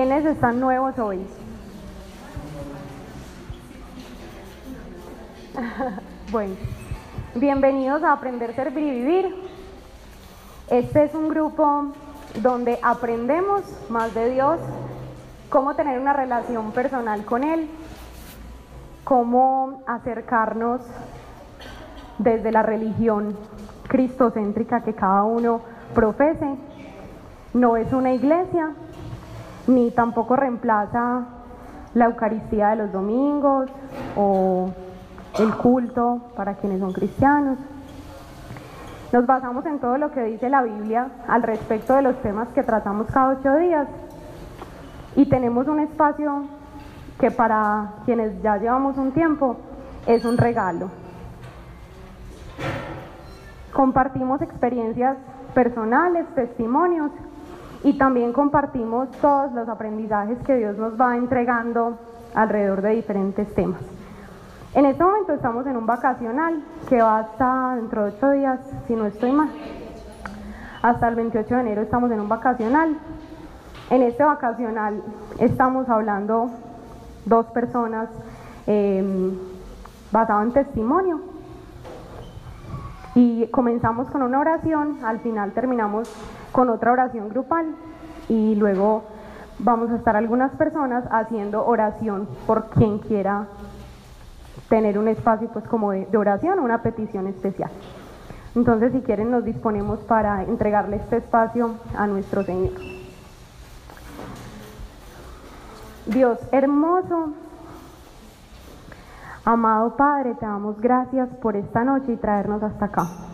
¿Quiénes están nuevos hoy? bueno, bienvenidos a Aprender, Servir y Vivir. Este es un grupo donde aprendemos más de Dios, cómo tener una relación personal con Él, cómo acercarnos desde la religión cristocéntrica que cada uno profese. No es una iglesia, ni tampoco reemplaza la Eucaristía de los domingos o el culto para quienes son cristianos. Nos basamos en todo lo que dice la Biblia al respecto de los temas que tratamos cada ocho días y tenemos un espacio que para quienes ya llevamos un tiempo es un regalo. Compartimos experiencias personales, testimonios y también compartimos todos los aprendizajes que Dios nos va entregando alrededor de diferentes temas. En este momento estamos en un vacacional que va hasta dentro de ocho días, si no estoy mal. Hasta el 28 de enero estamos en un vacacional. En este vacacional estamos hablando dos personas eh, basado en testimonio. Y comenzamos con una oración, al final terminamos con otra oración grupal y luego vamos a estar algunas personas haciendo oración por quien quiera tener un espacio pues como de, oración, una petición especial. Entonces si quieren nos disponemos para entregarle este espacio a nuestro Señor. Dios hermoso, amado Padre, te damos gracias por esta noche y traernos hasta acá.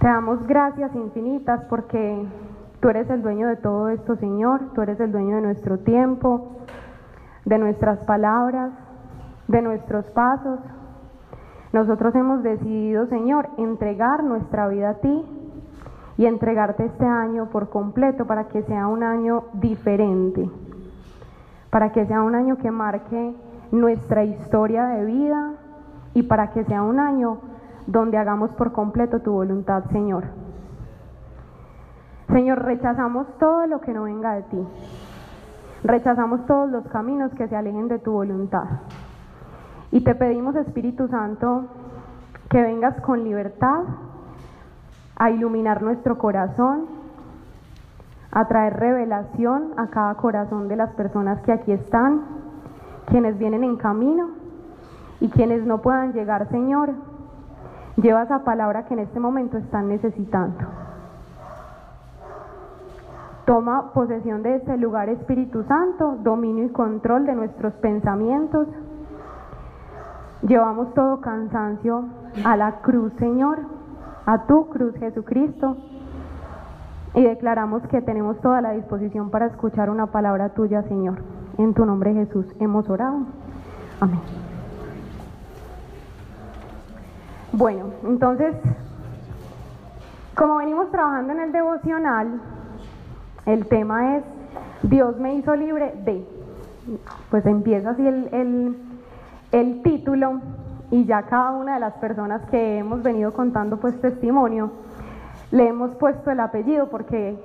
Te damos gracias infinitas porque tú eres el dueño de todo esto, Señor. Tú eres el dueño de nuestro tiempo, de nuestras palabras, de nuestros pasos. Nosotros hemos decidido, Señor, entregar nuestra vida a ti y entregarte este año por completo para que sea un año diferente, para que sea un año que marque nuestra historia de vida y para que sea un año donde hagamos por completo tu voluntad, Señor. Señor, rechazamos todo lo que no venga de ti. Rechazamos todos los caminos que se alejen de tu voluntad. Y te pedimos, Espíritu Santo, que vengas con libertad a iluminar nuestro corazón, a traer revelación a cada corazón de las personas que aquí están, quienes vienen en camino y quienes no puedan llegar, Señor. Lleva esa palabra que en este momento están necesitando. Toma posesión de este lugar, Espíritu Santo, dominio y control de nuestros pensamientos. Llevamos todo cansancio a la cruz, Señor, a tu cruz, Jesucristo. Y declaramos que tenemos toda la disposición para escuchar una palabra tuya, Señor. En tu nombre, Jesús, hemos orado. Amén. Bueno, entonces, como venimos trabajando en el devocional, el tema es Dios me hizo libre de. Pues empieza así el, el, el título y ya cada una de las personas que hemos venido contando pues testimonio, le hemos puesto el apellido porque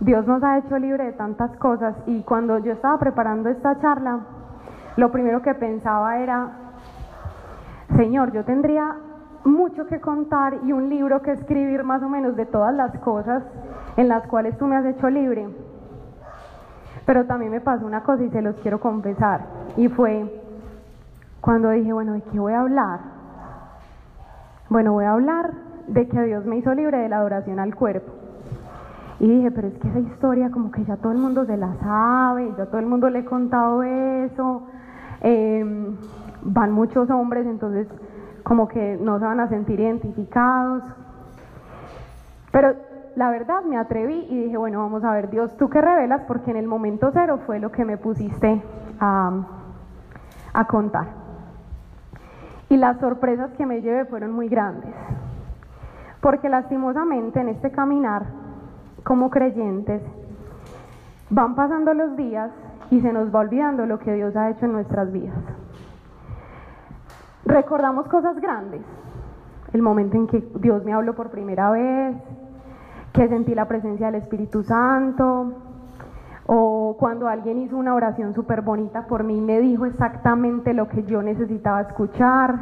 Dios nos ha hecho libre de tantas cosas y cuando yo estaba preparando esta charla, lo primero que pensaba era, Señor, yo tendría mucho que contar y un libro que escribir más o menos de todas las cosas en las cuales tú me has hecho libre. Pero también me pasó una cosa y se los quiero confesar. Y fue cuando dije, bueno, ¿de qué voy a hablar? Bueno, voy a hablar de que Dios me hizo libre de la adoración al cuerpo. Y dije, pero es que esa historia como que ya todo el mundo se la sabe, ya todo el mundo le he contado eso. Eh, van muchos hombres, entonces como que no se van a sentir identificados. Pero la verdad me atreví y dije, bueno, vamos a ver, Dios, tú que revelas, porque en el momento cero fue lo que me pusiste a, a contar. Y las sorpresas que me llevé fueron muy grandes, porque lastimosamente en este caminar como creyentes van pasando los días y se nos va olvidando lo que Dios ha hecho en nuestras vidas. Recordamos cosas grandes, el momento en que Dios me habló por primera vez, que sentí la presencia del Espíritu Santo, O cuando alguien hizo una oración súper bonita por mí, me dijo exactamente lo que yo necesitaba escuchar.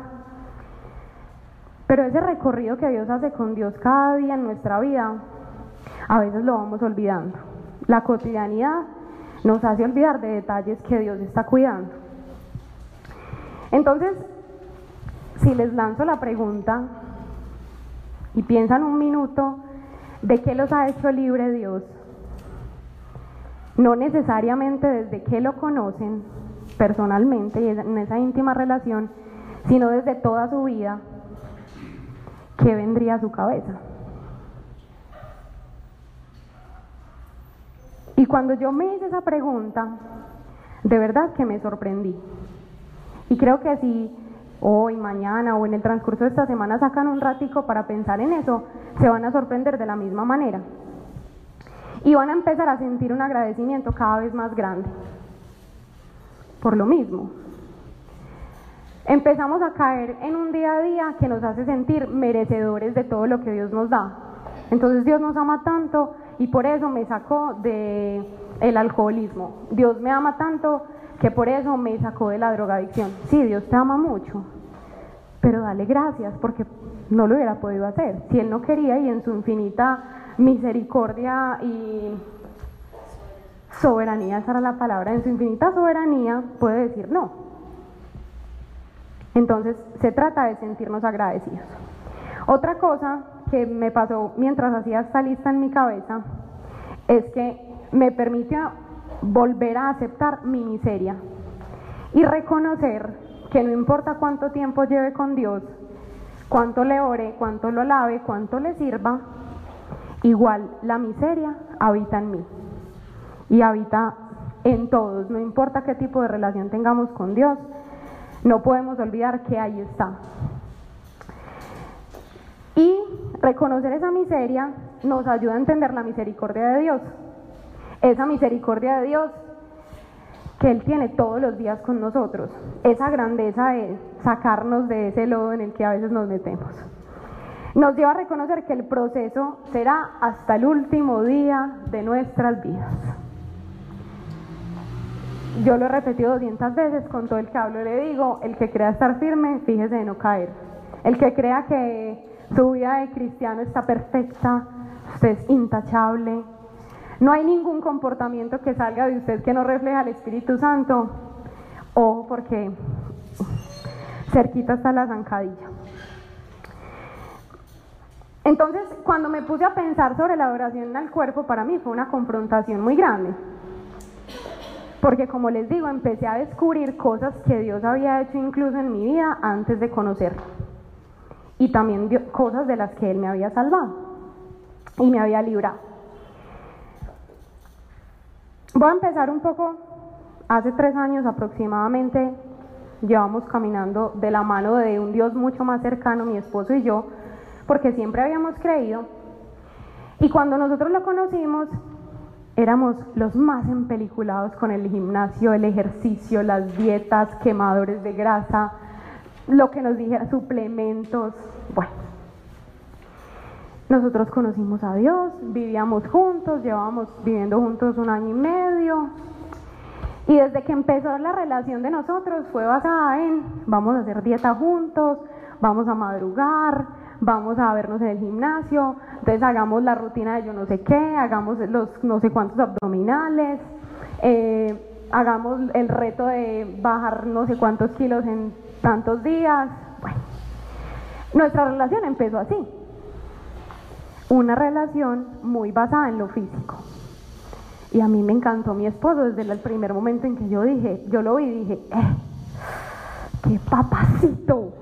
Pero ese recorrido que Dios hace con Dios cada día en nuestra vida, a veces lo vamos olvidando. La cotidianidad nos hace olvidar de detalles que Dios está cuidando. Entonces, si les lanzo la pregunta y piensan un minuto de qué los ha hecho libre Dios, no necesariamente desde que lo conocen personalmente y en esa íntima relación, sino desde toda su vida, ¿qué vendría a su cabeza? Y cuando yo me hice esa pregunta, de verdad que me sorprendí. Y creo que si hoy, mañana o en el transcurso de esta semana sacan un ratico para pensar en eso, se van a sorprender de la misma manera. Y van a empezar a sentir un agradecimiento cada vez más grande. Por lo mismo. Empezamos a caer en un día a día que nos hace sentir merecedores de todo lo que Dios nos da. Entonces Dios nos ama tanto y por eso me sacó de el alcoholismo. Dios me ama tanto que por eso me sacó de la drogadicción. Sí, Dios te ama mucho, pero dale gracias porque no lo hubiera podido hacer. Si Él no quería y en su infinita misericordia y soberanía, esa era la palabra, en su infinita soberanía puede decir no. Entonces se trata de sentirnos agradecidos. Otra cosa que me pasó mientras hacía esta lista en mi cabeza es que me permitió volver a aceptar mi miseria y reconocer que no importa cuánto tiempo lleve con Dios, cuánto le ore, cuánto lo lave, cuánto le sirva, igual la miseria habita en mí y habita en todos, no importa qué tipo de relación tengamos con Dios, no podemos olvidar que ahí está. Y reconocer esa miseria nos ayuda a entender la misericordia de Dios. Esa misericordia de Dios que Él tiene todos los días con nosotros. Esa grandeza de sacarnos de ese lodo en el que a veces nos metemos. Nos lleva a reconocer que el proceso será hasta el último día de nuestras vidas. Yo lo he repetido 200 veces, con todo el que hablo le digo, el que crea estar firme, fíjese de no caer. El que crea que su vida de cristiano está perfecta, usted es intachable. No hay ningún comportamiento que salga de usted que no refleja al Espíritu Santo. Ojo, porque cerquita está la zancadilla. Entonces, cuando me puse a pensar sobre la adoración al cuerpo, para mí fue una confrontación muy grande. Porque como les digo, empecé a descubrir cosas que Dios había hecho incluso en mi vida antes de conocerlo y también cosas de las que Él me había salvado y me había librado. Voy a empezar un poco, hace tres años aproximadamente, llevamos caminando de la mano de un Dios mucho más cercano, mi esposo y yo, porque siempre habíamos creído. Y cuando nosotros lo conocimos, éramos los más empeliculados con el gimnasio, el ejercicio, las dietas, quemadores de grasa, lo que nos dijera, suplementos, bueno. Nosotros conocimos a Dios, vivíamos juntos, llevábamos viviendo juntos un año y medio. Y desde que empezó la relación de nosotros fue basada en vamos a hacer dieta juntos, vamos a madrugar, vamos a vernos en el gimnasio, entonces hagamos la rutina de yo no sé qué, hagamos los no sé cuántos abdominales, eh, hagamos el reto de bajar no sé cuántos kilos en tantos días. Bueno, nuestra relación empezó así. Una relación muy basada en lo físico. Y a mí me encantó mi esposo desde el primer momento en que yo dije, yo lo vi y dije, eh, qué papacito.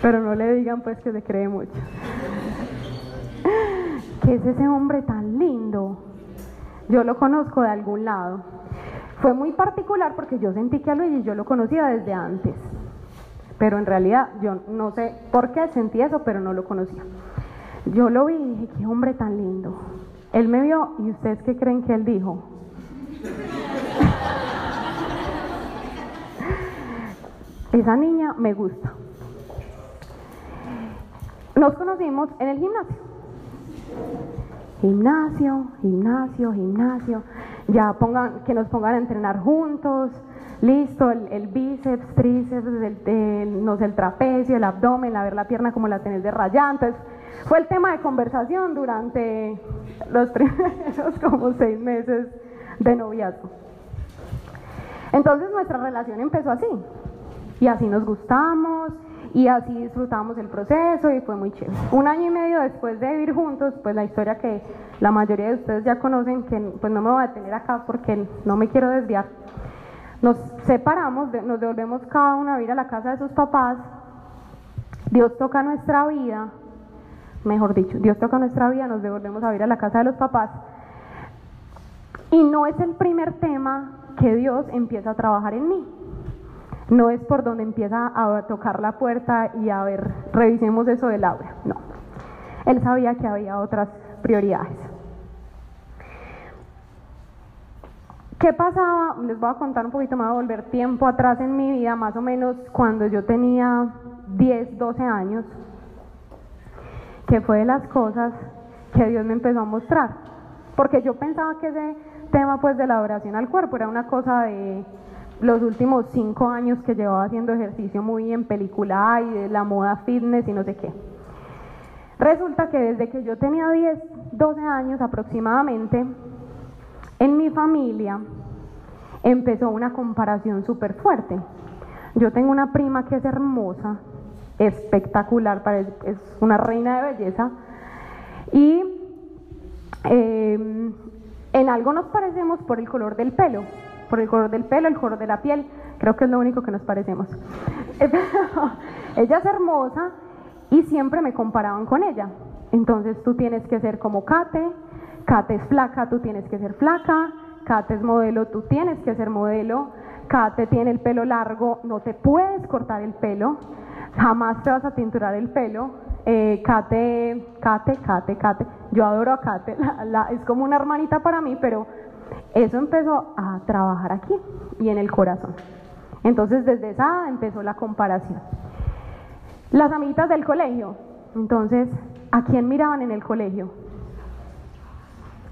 Pero no le digan pues que se cree mucho. ¿Qué es ese hombre tan lindo? Yo lo conozco de algún lado. Fue muy particular porque yo sentí que a Luigi yo lo conocía desde antes, pero en realidad yo no sé por qué sentí eso, pero no lo conocía. Yo lo vi y dije, qué hombre tan lindo. Él me vio y ustedes qué creen que él dijo. Esa niña me gusta. Nos conocimos en el gimnasio. gimnasio, gimnasio, gimnasio, ya pongan, que nos pongan a entrenar juntos, listo, el, bíceps, tríceps, el, sé, el trapecio, el abdomen, a ver la pierna como la tenés de rayantes. Fue el tema de conversación durante los primeros como seis meses de noviazgo. Entonces nuestra relación empezó así, y así nos gustamos, y así disfrutamos el proceso y fue muy chévere. Un año y medio después de vivir juntos, pues la historia que la mayoría de ustedes ya conocen, que pues no me voy a detener acá porque no me quiero desviar. Nos separamos, nos devolvemos cada uno a vivir a la casa de sus papás. Dios toca nuestra vida, mejor dicho, Dios toca nuestra vida, nos devolvemos a vivir a la casa de los papás. Y no es el primer tema que Dios empieza a trabajar en mí no es por donde empieza a tocar la puerta y a ver, revisemos eso de Laura, no. Él sabía que había otras prioridades. ¿Qué pasaba? Les voy a contar un poquito, más, voy a volver tiempo atrás en mi vida, más o menos cuando yo tenía 10, 12 años, que fue de las cosas que Dios me empezó a mostrar. Porque yo pensaba que ese tema pues de la oración al cuerpo era una cosa de los últimos cinco años que llevaba haciendo ejercicio muy en película y de la moda fitness y no sé qué. Resulta que desde que yo tenía 10, 12 años aproximadamente, en mi familia empezó una comparación súper fuerte. Yo tengo una prima que es hermosa, espectacular, es una reina de belleza, y eh, en algo nos parecemos por el color del pelo por el color del pelo, el color de la piel, creo que es lo único que nos parecemos. ella es hermosa y siempre me comparaban con ella. Entonces tú tienes que ser como Kate, Kate es flaca, tú tienes que ser flaca, Kate es modelo, tú tienes que ser modelo, Kate tiene el pelo largo, no te puedes cortar el pelo, jamás te vas a tinturar el pelo. Eh, Kate, Kate, Kate, Kate, yo adoro a Kate, es como una hermanita para mí, pero eso empezó a trabajar aquí y en el corazón. Entonces desde esa empezó la comparación. Las amiguitas del colegio, entonces, ¿a quién miraban en el colegio?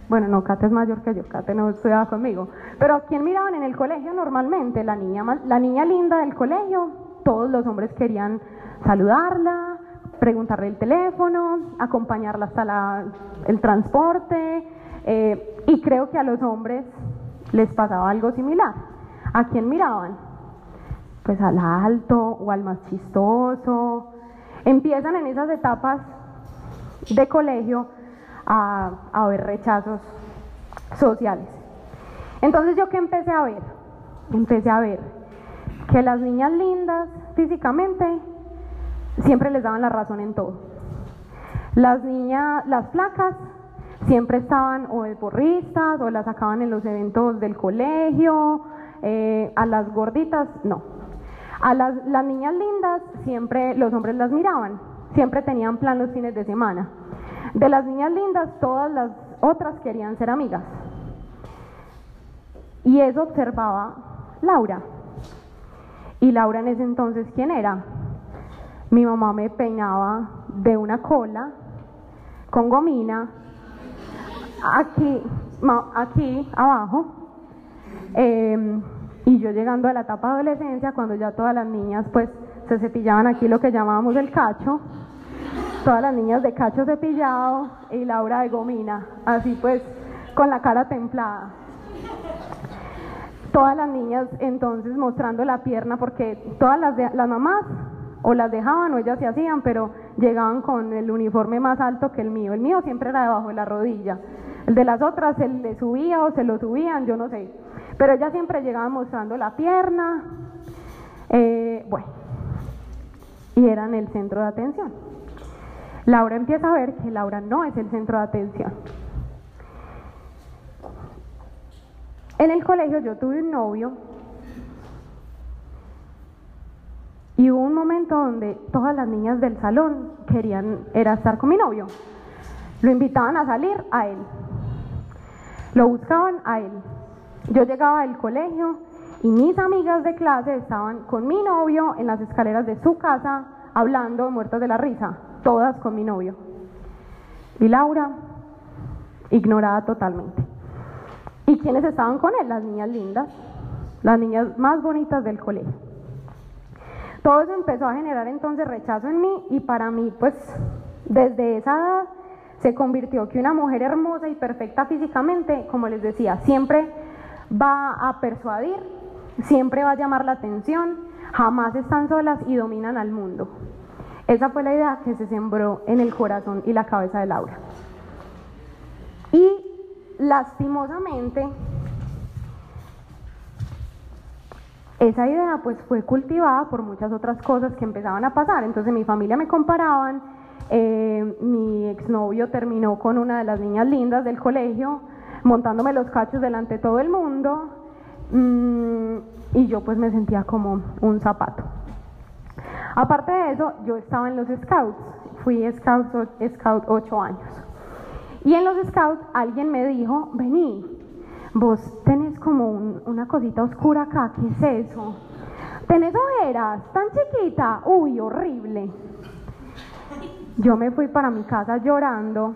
Bueno, no, Kate es mayor que yo, Kate no estudiaba conmigo. Pero ¿a quién miraban en el colegio normalmente? La niña, la niña linda del colegio, todos los hombres querían saludarla, preguntarle el teléfono, acompañarla hasta el transporte, eh, y creo que a los hombres les pasaba algo similar. ¿A quién miraban? Pues al alto o al más chistoso. Empiezan en esas etapas de colegio a, a ver rechazos sociales. Entonces yo qué empecé a ver? Empecé a ver que las niñas lindas físicamente siempre les daban la razón en todo. Las niñas, las flacas siempre estaban o de porristas o las sacaban en los eventos del colegio, eh, a las gorditas no. A las, las niñas lindas siempre los hombres las miraban, siempre tenían plan los fines de semana. De las niñas lindas todas las otras querían ser amigas. Y eso observaba Laura. Y Laura en ese entonces, ¿quién era? Mi mamá me peinaba de una cola con gomina aquí, aquí abajo. Em, y yo llegando a la etapa de adolescencia, cuando ya todas las niñas pues se cepillaban aquí lo que llamábamos el cacho, todas las niñas de cacho cepillado y Laura de gomina, así pues con la cara templada. Todas las niñas entonces mostrando la pierna porque todas las, las mamás o las dejaban o ellas se hacían, pero llegaban con el uniforme más alto que el mío. El mío siempre era debajo de la rodilla. El de las otras se le subía o se lo subían, yo no sé. Pero ella siempre llegaba mostrando la pierna. Eh, bueno, y eran el centro de atención. Laura empieza a ver que Laura no es el centro de atención. En el colegio yo tuve un novio y hubo un momento donde todas las niñas del salón querían era estar con mi novio. Lo invitaban a salir a él. Lo buscaban a él. Yo llegaba del colegio y mis amigas de clase estaban con mi novio en las escaleras de su casa hablando muertas de la risa, todas con mi novio. Y Laura ignorada totalmente. ¿Y quiénes estaban con él? Las niñas lindas, las niñas más bonitas del colegio. Todo eso empezó a generar entonces rechazo en mí y para mí, pues, desde esa edad se convirtió que una mujer hermosa y perfecta físicamente, como les decía, siempre va a persuadir, siempre va a llamar la atención, jamás están solas y dominan al mundo. Esa fue la idea que se sembró en el corazón y la cabeza de Laura. Y lastimosamente, esa idea pues fue cultivada por muchas otras cosas que empezaban a pasar. Entonces mi familia me comparaban, eh, mi exnovio terminó con una de las niñas lindas del colegio, montándome los cachos delante de todo el mundo, mm, y yo pues me sentía como un zapato. Aparte de eso, yo estaba en los scouts, fui scout, scout ocho años. Y en los scouts alguien me dijo, vení, vos tenés como una cosita oscura acá, ¿qué es eso? ¿Tenés ojeras? ¿Tan chiquita? Uy, horrible. Yo me fui para mi casa llorando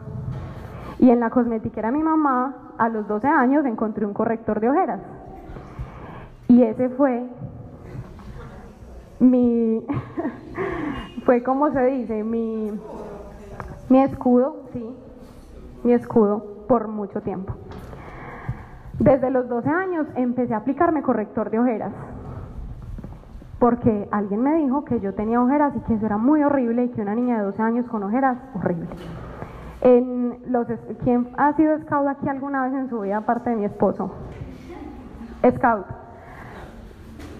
y en la cosmetiquera de mi mamá, a los 12 años, encontré un corrector de ojeras. Y ese fue mi, fue como se dice, mi, mi escudo, sí, mi escudo por mucho tiempo. Desde los 12 años empecé a aplicarme corrector de ojeras, porque alguien me dijo que yo tenía ojeras y que eso era muy horrible y que una niña de 12 años con ojeras, horrible. En los, ¿Quién ha sido scout aquí alguna vez en su vida aparte de mi esposo? Scout.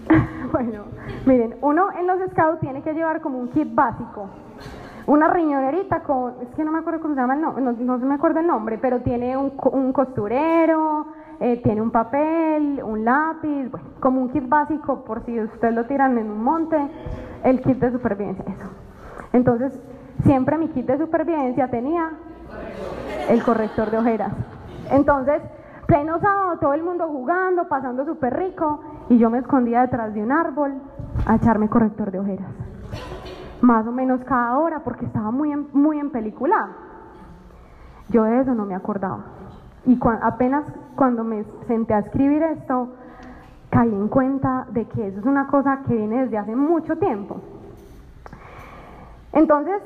bueno, miren, uno en los scouts tiene que llevar como un kit básico. Una riñonerita con, es que no me acuerdo cómo se llama el nombre, no, me acuerdo el nombre, pero tiene un, un costurero, eh, tiene un papel, un lápiz, bueno, como un kit básico por si usted lo tiran en un monte, el kit de supervivencia, eso. Entonces, siempre mi kit de supervivencia tenía el corrector de ojeras. Entonces, pleno sábado, todo el mundo jugando, pasando súper rico, y yo me escondía detrás de un árbol a echarme corrector de ojeras. Más o menos cada hora porque estaba muy en, muy en película. Yo de eso no me acordaba. Y apenas cuando me senté a escribir esto, caí en cuenta de que eso es una cosa que viene desde hace mucho tiempo. Entonces,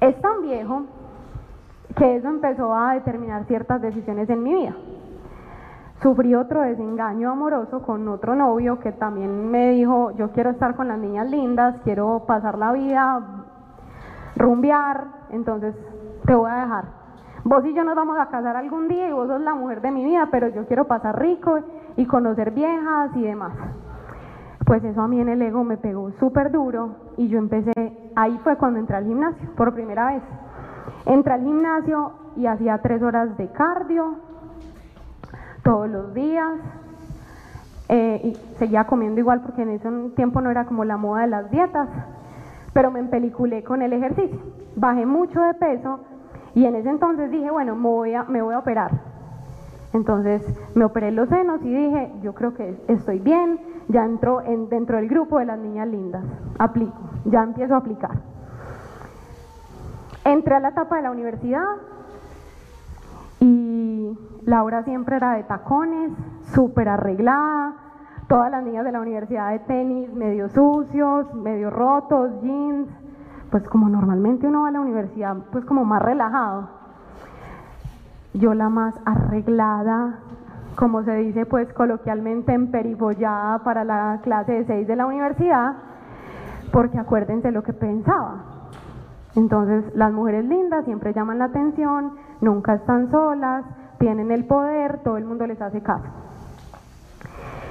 es tan viejo que eso empezó a determinar ciertas decisiones en mi vida. Sufrí otro desengaño amoroso con otro novio que también me dijo, yo quiero estar con las niñas lindas, quiero pasar la vida, rumbear, entonces te voy a dejar. Vos y yo nos vamos a casar algún día y vos sos la mujer de mi vida, pero yo quiero pasar rico y conocer viejas y demás. Pues eso a mí en el ego me pegó súper duro y yo empecé, ahí fue cuando entré al gimnasio, por primera vez. Entré al gimnasio y hacía tres horas de cardio todos los días. Eh, y seguía comiendo igual porque en ese tiempo no era como la moda de las dietas, pero me empeliculé con el ejercicio. Bajé mucho de peso y en ese entonces dije, bueno, me voy a, operar. Entonces me operé los senos y dije, yo creo que estoy bien, ya entro en, dentro del grupo de las niñas lindas, aplico, ya empiezo a aplicar. Entré a la etapa de la universidad y Laura siempre era de tacones, súper arreglada, todas las niñas de la universidad de tenis medio sucios, medio rotos, jeans, pues como normalmente uno va a la universidad, pues como más relajado. Yo la más arreglada, como se dice pues coloquialmente emperifollada para la clase de 6 de la universidad, porque acuérdense lo que pensaba. Entonces, las mujeres lindas siempre llaman la atención, nunca están solas, tienen el poder, todo el mundo les hace caso.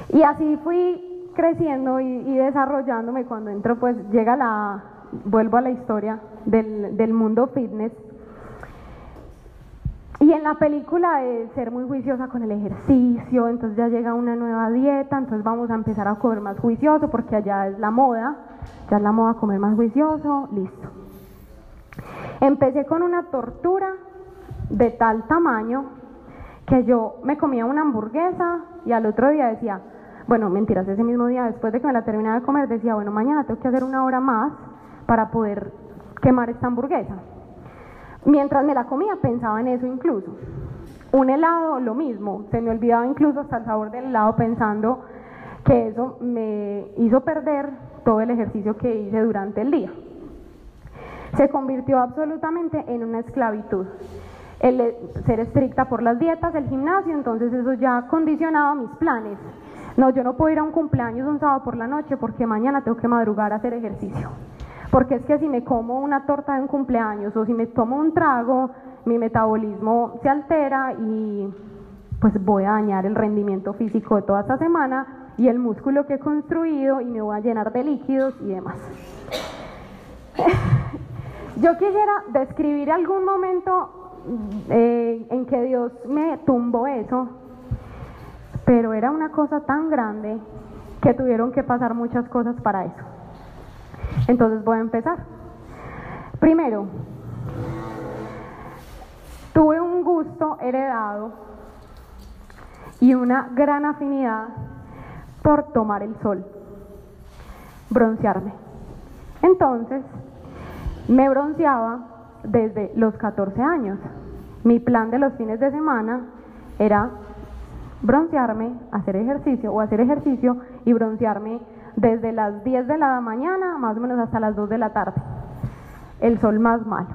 Y así fui creciendo y, desarrollándome cuando entro, pues llega la, vuelvo a la historia del, mundo fitness. Y en la película de ser muy juiciosa con el ejercicio, entonces ya llega una nueva dieta, entonces vamos a empezar a comer más juicioso porque allá es la moda, ya es la moda comer más juicioso, listo. Empecé con una tortura de tal tamaño que yo me comía una hamburguesa y al otro día decía, bueno, mentiras, ese mismo día después de que me la terminaba de comer decía, bueno, mañana tengo que hacer una hora más para poder quemar esta hamburguesa. Mientras me la comía pensaba en eso incluso. Un helado, lo mismo, se me olvidaba incluso hasta el sabor del helado pensando que eso me hizo perder todo el ejercicio que hice durante el día. Se convirtió absolutamente en una esclavitud. El ser estricta por las dietas, el gimnasio, entonces eso ya condicionaba mis planes. No, yo no puedo ir a un cumpleaños un sábado por la noche porque mañana tengo que madrugar a hacer ejercicio. Porque es que si me como una torta de un cumpleaños o si me tomo un trago, mi metabolismo se altera y pues voy a dañar el rendimiento físico de toda esta semana y el músculo que he construido y me voy a llenar de líquidos y demás. Yo quisiera describir algún momento eh, en que Dios me tumbó eso, pero era una cosa tan grande que tuvieron que pasar muchas cosas para eso. Entonces voy a empezar. Primero, tuve un gusto heredado y una gran afinidad por tomar el sol, broncearme. Entonces, me bronceaba desde los 14 años. Mi plan de los fines de semana era broncearme, hacer ejercicio o hacer ejercicio y broncearme desde las 10 de la mañana más o menos hasta las 2 de la tarde. El sol más malo.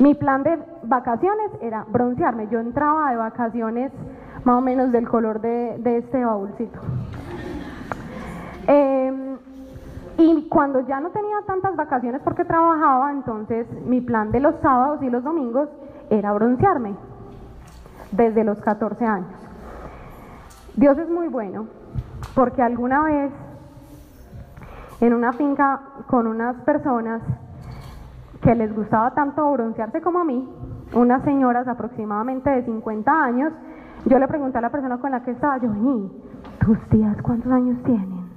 Mi plan de vacaciones era broncearme. Yo entraba de vacaciones más o menos del color de, este baúlcito. Y cuando ya no tenía tantas vacaciones porque trabajaba, entonces mi plan de los sábados y los domingos era broncearme desde los 14 años. Dios es muy bueno porque alguna vez en una finca con unas personas que les gustaba tanto broncearse como a mí, unas señoras aproximadamente de 50 años, yo le pregunté a la persona con la que estaba, yo, ¿y tus tías cuántos años tienen?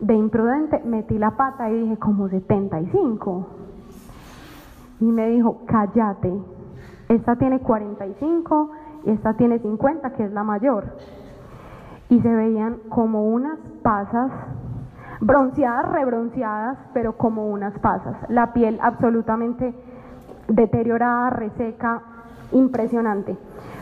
De imprudente metí la pata y dije, como 75. Y me dijo, cállate, esta tiene 45 y esta tiene 50, que es la mayor. Y se veían como unas pasas bronceadas, rebronceadas, pero como unas pasas. La piel absolutamente deteriorada, reseca, impresionante.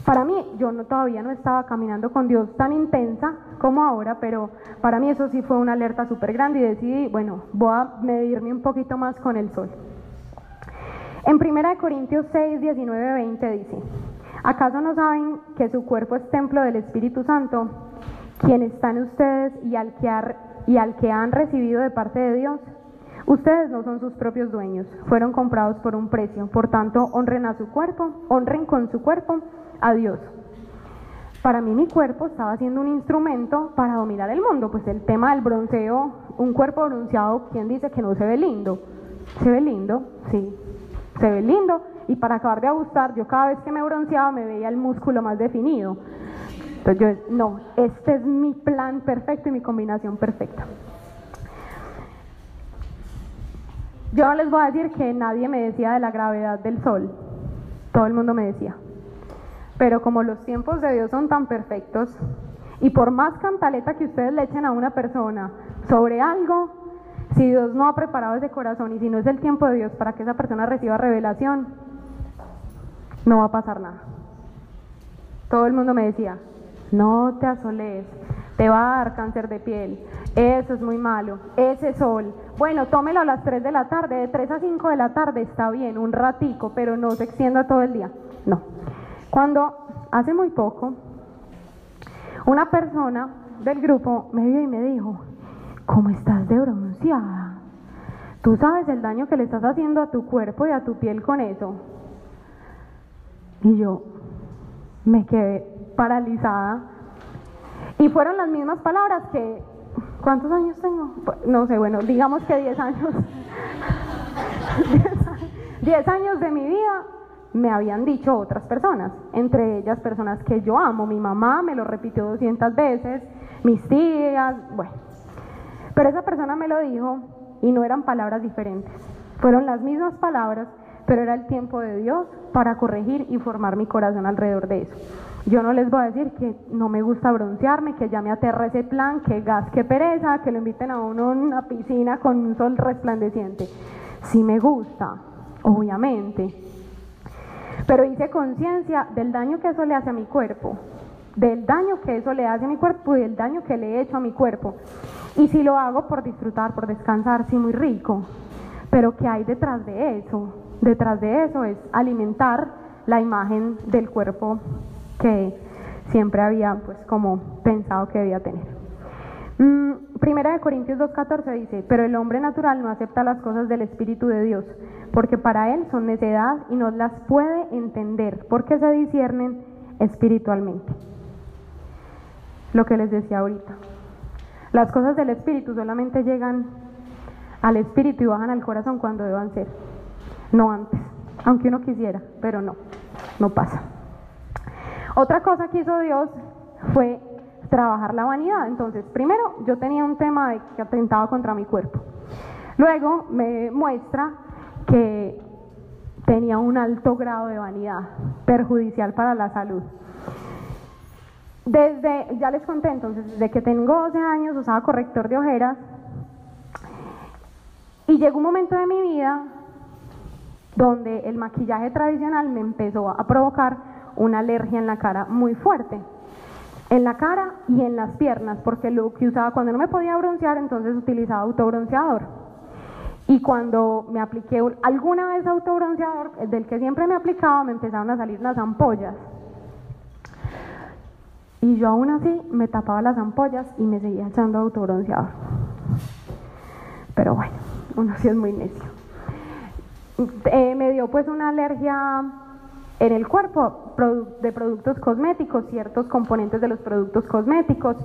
Para mí, yo todavía no estaba caminando con Dios tan intensa como ahora, pero para mí eso sí fue una alerta súper grande y decidí, bueno, voy a medirme un poquito más con el sol. En 1 Corintios 6, 19, 20 dice, ¿acaso no saben que su cuerpo es templo del Espíritu Santo, quien está en ustedes y al que han recibido de parte de Dios. Ustedes no son sus propios dueños, fueron comprados por un precio, por tanto honren a su cuerpo, honren con su cuerpo a Dios. Para mí mi cuerpo estaba siendo un instrumento para dominar el mundo, pues el tema del bronceo, un cuerpo bronceado, ¿quién dice que no se ve lindo? ¿Se ve lindo? Sí, se ve lindo. Y para acabar de gustar, yo cada vez que me bronceaba me veía el músculo más definido. Entonces yo, no, este es mi plan perfecto y mi combinación perfecta. Yo no les voy a decir que nadie me decía de la gravedad del sol, todo el mundo me decía. Pero como los tiempos de Dios son tan perfectos, y por más cantaleta que ustedes le echen a una persona sobre algo, si Dios no ha preparado ese corazón y si no es el tiempo de Dios para que esa persona reciba revelación, no va a pasar nada. Todo el mundo me decía, no te asoles, te va a dar cáncer de piel, eso es muy malo, ese sol, bueno, tómelo a las 3 de la tarde, de 3 a 5 de la tarde está bien, un ratico, pero no se extienda todo el día. No. Cuando hace muy poco, una persona del grupo me vio y me dijo, ¿cómo estás de bronceada? Tú sabes el daño que le estás haciendo a tu cuerpo y a tu piel con eso. Y yo me quedé paralizada. Y fueron las mismas palabras que, ¿cuántos años tengo? No sé, bueno, digamos que 10 años. 10 años de mi vida me habían dicho otras personas, entre ellas personas que yo amo. Mi mamá me lo repitió 200 veces, mis tías, bueno. Pero esa persona me lo dijo y no eran palabras diferentes. Fueron las mismas palabras, pero era el tiempo de Dios para corregir y formar mi corazón alrededor de eso. Yo no les voy a decir que no me gusta broncearme, que ya me aterra ese plan, que gas, que pereza, que lo inviten a uno a una piscina con un sol resplandeciente. Sí me gusta, obviamente. Pero hice conciencia del daño que eso le hace a mi cuerpo, del daño que eso le hace a mi cuerpo y del daño que le he hecho a mi cuerpo. Y si lo hago por disfrutar, por descansar, sí, muy rico. Pero ¿qué hay detrás de eso? Detrás de eso es alimentar la imagen del cuerpo que siempre había pues como pensado que debía tener. Mm, primera de Corintios 2.14 dice, pero el hombre natural no acepta las cosas del Espíritu de Dios, porque para él son necedad y no las puede entender, porque se disciernen espiritualmente. Lo que les decía ahorita. Las cosas del Espíritu solamente llegan al Espíritu y bajan al corazón cuando deban ser, no antes, aunque uno quisiera, pero no, no pasa. Otra cosa que hizo Dios fue trabajar la vanidad. Entonces, primero yo tenía un tema de que atentaba contra mi cuerpo. Luego me muestra que tenía un alto grado de vanidad, perjudicial para la salud. Desde, ya les conté entonces, desde que tengo 12 años usaba corrector de ojeras y llegó un momento de mi vida donde el maquillaje tradicional me empezó a provocar una alergia en la cara muy fuerte. En la cara y en las piernas, porque lo que usaba cuando no me podía broncear, entonces utilizaba autobronceador. Y cuando me apliqué alguna vez autobronceador, del que siempre me aplicaba, me empezaron a salir las ampollas. Y yo aún así me tapaba las ampollas y me seguía echando autobronceador. Pero bueno, uno sí es muy necio. Eh, me dio pues una alergia en el cuerpo de productos cosméticos, ciertos componentes de los productos cosméticos.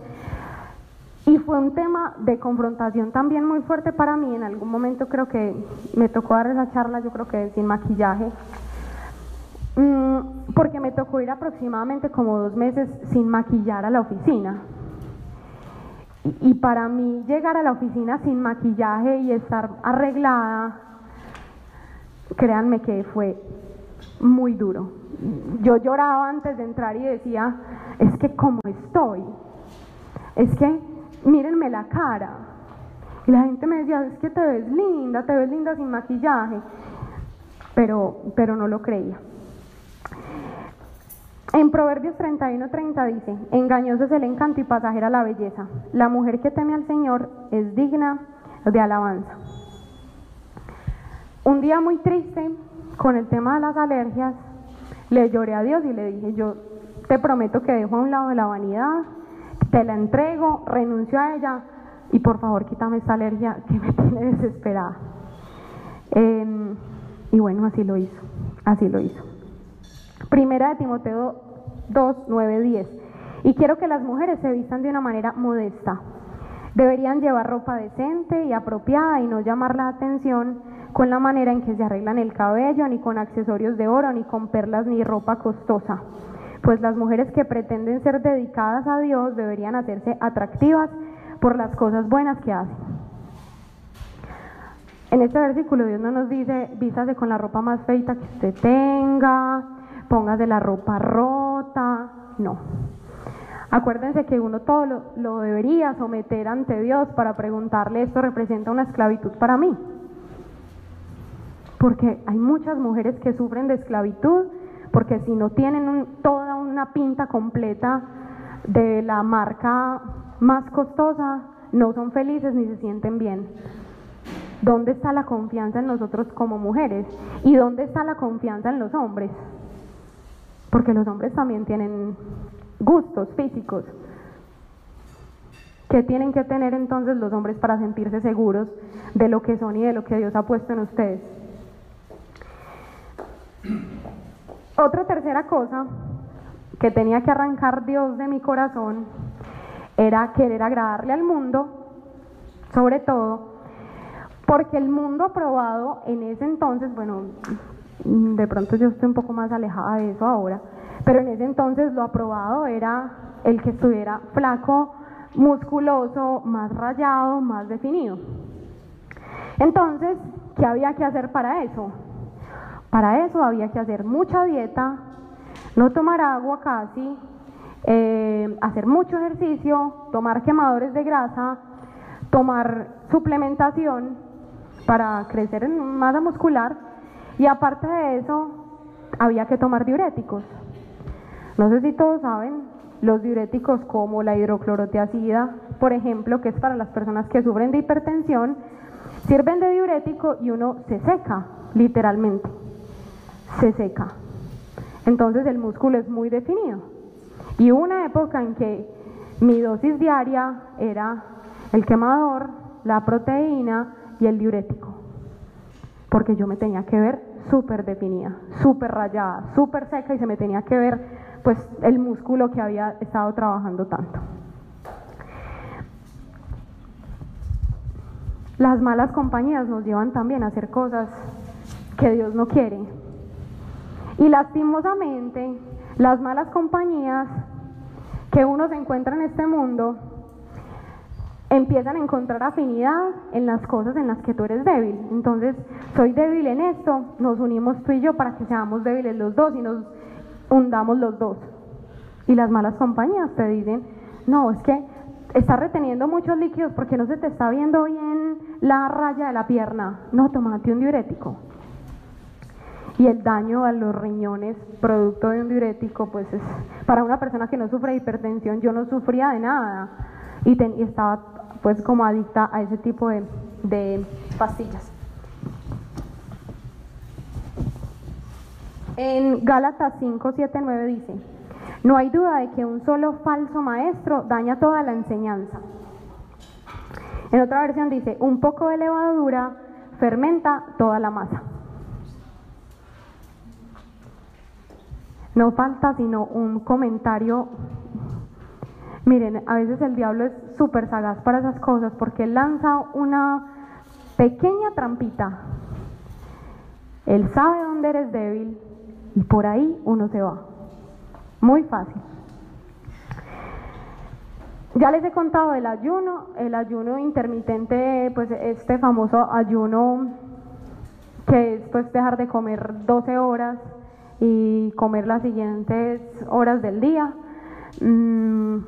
Y fue un tema de confrontación también muy fuerte para mí. En algún momento creo que me tocó dar esa charla, yo creo que sin maquillaje, Mm, porque me tocó ir aproximadamente como dos meses sin maquillar a la oficina. Y, para mí llegar a la oficina sin maquillaje y estar arreglada, créanme que fue muy duro. Yo lloraba antes de entrar y decía, es que como estoy, es que mírenme la cara. Y la gente me decía, es que te ves linda, te ves linda sin maquillaje, pero, pero no lo creía. En Proverbios 31:30 dice, engañoso es el encanto y pasajera la belleza. La mujer que teme al Señor es digna de alabanza. Un día muy triste con el tema de las alergias, le lloré a Dios y le dije, yo te prometo que dejo a un lado de la vanidad, te la entrego, renuncio a ella y por favor quítame esta alergia que me tiene desesperada. Em, y bueno, así lo hizo, así lo hizo. Primera de Timoteo 2, 9, 10. Y quiero que las mujeres se vistan de una manera modesta. Deberían llevar ropa decente y apropiada y no llamar la atención con la manera en que se arreglan el cabello, ni con accesorios de oro, ni con perlas, ni ropa costosa. Pues las mujeres que pretenden ser dedicadas a Dios deberían hacerse atractivas por las cosas buenas que hacen. En este versículo Dios no nos dice, vístase con la ropa más feita que usted tenga, póngase la ropa rota, no. Acuérdense que uno todo lo, debería someter ante Dios para preguntarle, ¿esto representa una esclavitud para mí? Porque hay muchas mujeres que sufren de esclavitud, porque si no tienen toda una pinta completa de la marca más costosa, no son felices ni se sienten bien. ¿Dónde está la confianza en nosotros como mujeres? ¿Y dónde está la confianza en los hombres? porque los hombres también tienen gustos físicos. ¿Qué tienen que tener entonces los hombres para sentirse seguros de lo que son y de lo que Dios ha puesto en ustedes? Otra tercera cosa que tenía que arrancar Dios de mi corazón era querer agradarle al mundo, sobre todo, porque el mundo aprobado en ese entonces, bueno, de pronto yo estoy un poco más alejada de eso ahora, pero en ese entonces lo aprobado era el que estuviera flaco, musculoso, más rayado, más definido. Entonces, ¿qué había que hacer para eso? Para eso había que hacer mucha dieta, no tomar agua casi, eh, hacer mucho ejercicio, tomar quemadores de grasa, tomar suplementación para crecer en masa muscular Y aparte de eso, había que tomar diuréticos. No sé si todos saben, los diuréticos como la hidroclorotiazida, por ejemplo, que es para las personas que sufren de hipertensión, sirven de diurético y uno se seca, literalmente. Se seca. Entonces el músculo es muy definido. Y una época en que mi dosis diaria era el quemador, la proteína y el diurético. Porque yo me tenía que ver súper definida, súper rayada, súper seca y se me tenía que ver pues el músculo que había estado trabajando tanto. Las malas compañías nos llevan también a hacer cosas que Dios no quiere. Y lastimosamente, las malas compañías que uno se encuentra en este mundo empiezan a encontrar afinidad en las cosas en las que tú eres débil. Entonces, soy débil en esto, nos unimos tú y yo para que seamos débiles los dos y nos hundamos los dos. Y las malas compañías te dicen, no, es que estás reteniendo muchos líquidos porque no se te está viendo bien la raya de la pierna. No, tomate un diurético. Y el daño a los riñones producto de un diurético, pues es para una persona que no sufre hipertensión, yo no sufría de nada y, y estaba pues como adicta a ese tipo de, de pastillas. En Gálatas 5, 7, 9 dice, no hay duda de que un solo falso maestro daña toda la enseñanza. En otra versión dice, un poco de levadura fermenta toda la masa. No falta sino un comentario Miren, a veces el diablo es súper sagaz para esas cosas porque lanza una pequeña trampita. Él sabe dónde eres débil y por ahí uno se va. Muy fácil. Ya les he contado del ayuno, el ayuno intermitente, pues este famoso ayuno que es pues dejar de comer 12 horas y comer las siguientes horas del día. Mm,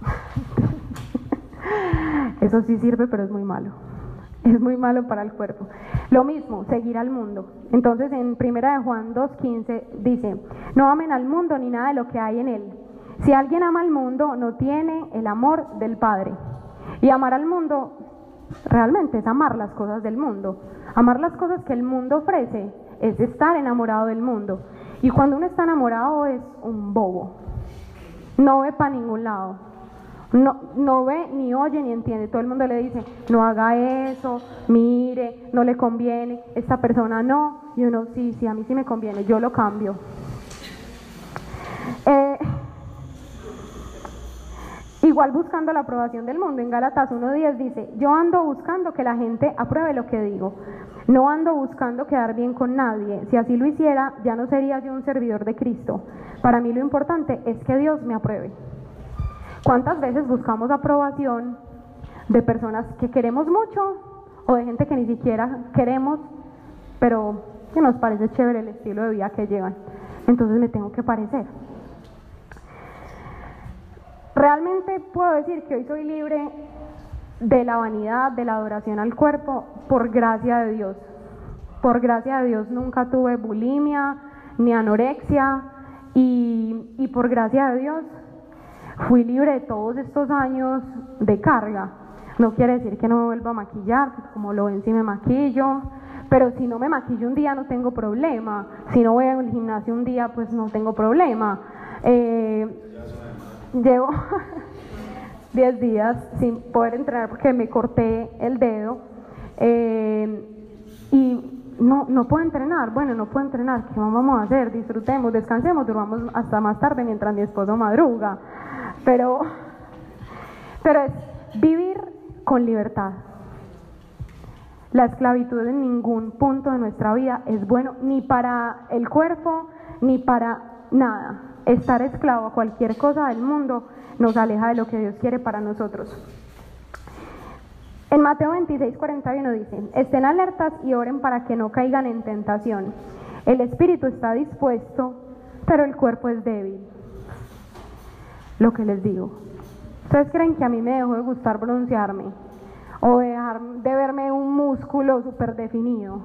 Eso sí sirve, pero es muy malo. Es muy malo para el cuerpo. Lo mismo, seguir al mundo. Entonces en Primera de Juan 2.15 dice, no amen al mundo ni nada de lo que hay en él. Si alguien ama al mundo, no tiene el amor del Padre. Y amar al mundo realmente es amar las cosas del mundo. Amar las cosas que el mundo ofrece es estar enamorado del mundo. Y cuando uno está enamorado es un bobo. No ve para ningún lado. No, no ve, ni oye, ni entiende. Todo el mundo le dice, no haga eso, mire, no le conviene, esta persona no. Y uno, sí, sí, a mí sí me conviene, yo lo cambio. Igual buscando la aprobación del mundo. En Gálatas 1.10 dice, yo ando buscando que la gente apruebe lo que digo. No ando buscando quedar bien con nadie. Si así lo hiciera, ya no sería yo un servidor de Cristo. Para mí lo importante es que Dios me apruebe. ¿Cuántas veces buscamos aprobación de personas que queremos mucho o de gente que ni siquiera queremos, pero que nos parece chévere el estilo de vida que llevan? Entonces me tengo que parecer. Realmente puedo decir que hoy soy libre de la vanidad, de la adoración al cuerpo, por gracia de Dios. Por gracia de Dios nunca tuve bulimia ni anorexia y, y por gracia de Dios fui libre de todos estos años de carga. No quiere decir que no me vuelva a maquillar, como lo ven si me maquillo, pero si no me maquillo un día no tengo problema, si no voy al gimnasio un día pues no tengo problema. Eh, llevo 10 días sin poder entrenar porque me corté el dedo eh, y no, no puedo entrenar, bueno, no puedo entrenar, ¿qué vamos a hacer? Disfrutemos, descansemos, duramos hasta más tarde mientras mi esposo madruga. Pero, pero es vivir con libertad. La esclavitud en ningún punto de nuestra vida es bueno ni para el cuerpo ni para nada. Estar esclavo a cualquier cosa del mundo nos aleja de lo que Dios quiere para nosotros. En Mateo 26, 41 dice, estén alertas y oren para que no caigan en tentación. El espíritu está dispuesto, pero el cuerpo es débil lo que les digo. ¿Ustedes creen que a mí me dejó de gustar broncearme? O dejar de verme un músculo súper definido.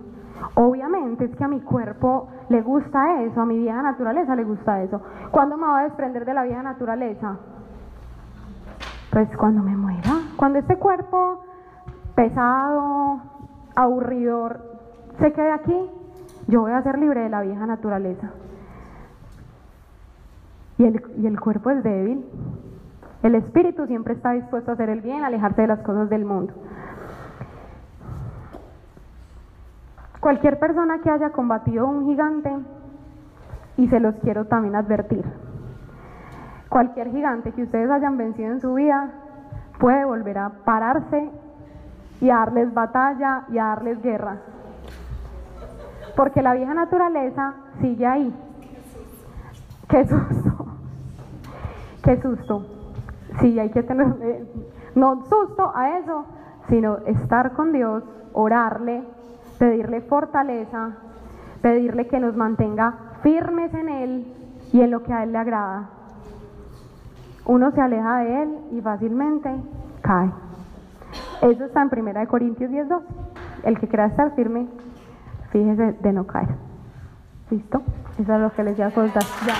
Obviamente es que a mi cuerpo le gusta eso, a mi vieja naturaleza le gusta eso. ¿Cuándo me voy a desprender de la vieja naturaleza? Pues cuando me muera, cuando este cuerpo pesado, aburridor, se quede aquí, yo voy a ser libre de la vieja naturaleza. Y el, y el cuerpo es débil. El espíritu siempre está dispuesto a hacer el bien, alejarse de las cosas del mundo. Cualquier persona que haya combatido un gigante, y se los quiero también advertir, cualquier gigante que ustedes hayan vencido en su vida puede volver a pararse y a darles batalla y a darles guerra. Porque la vieja naturaleza sigue ahí. Qué susto. Qué susto. Sí, hay que tener, eh, no susto a eso, sino estar con Dios, orarle, pedirle fortaleza, pedirle que nos mantenga firmes en Él y en lo que a Él le agrada. Uno se aleja de Él y fácilmente cae. Eso está en 1 Corintios 10.2. El que quiera estar firme, fíjese de no caer. ¿Listo? Eso es lo que les voy a contar. Ya.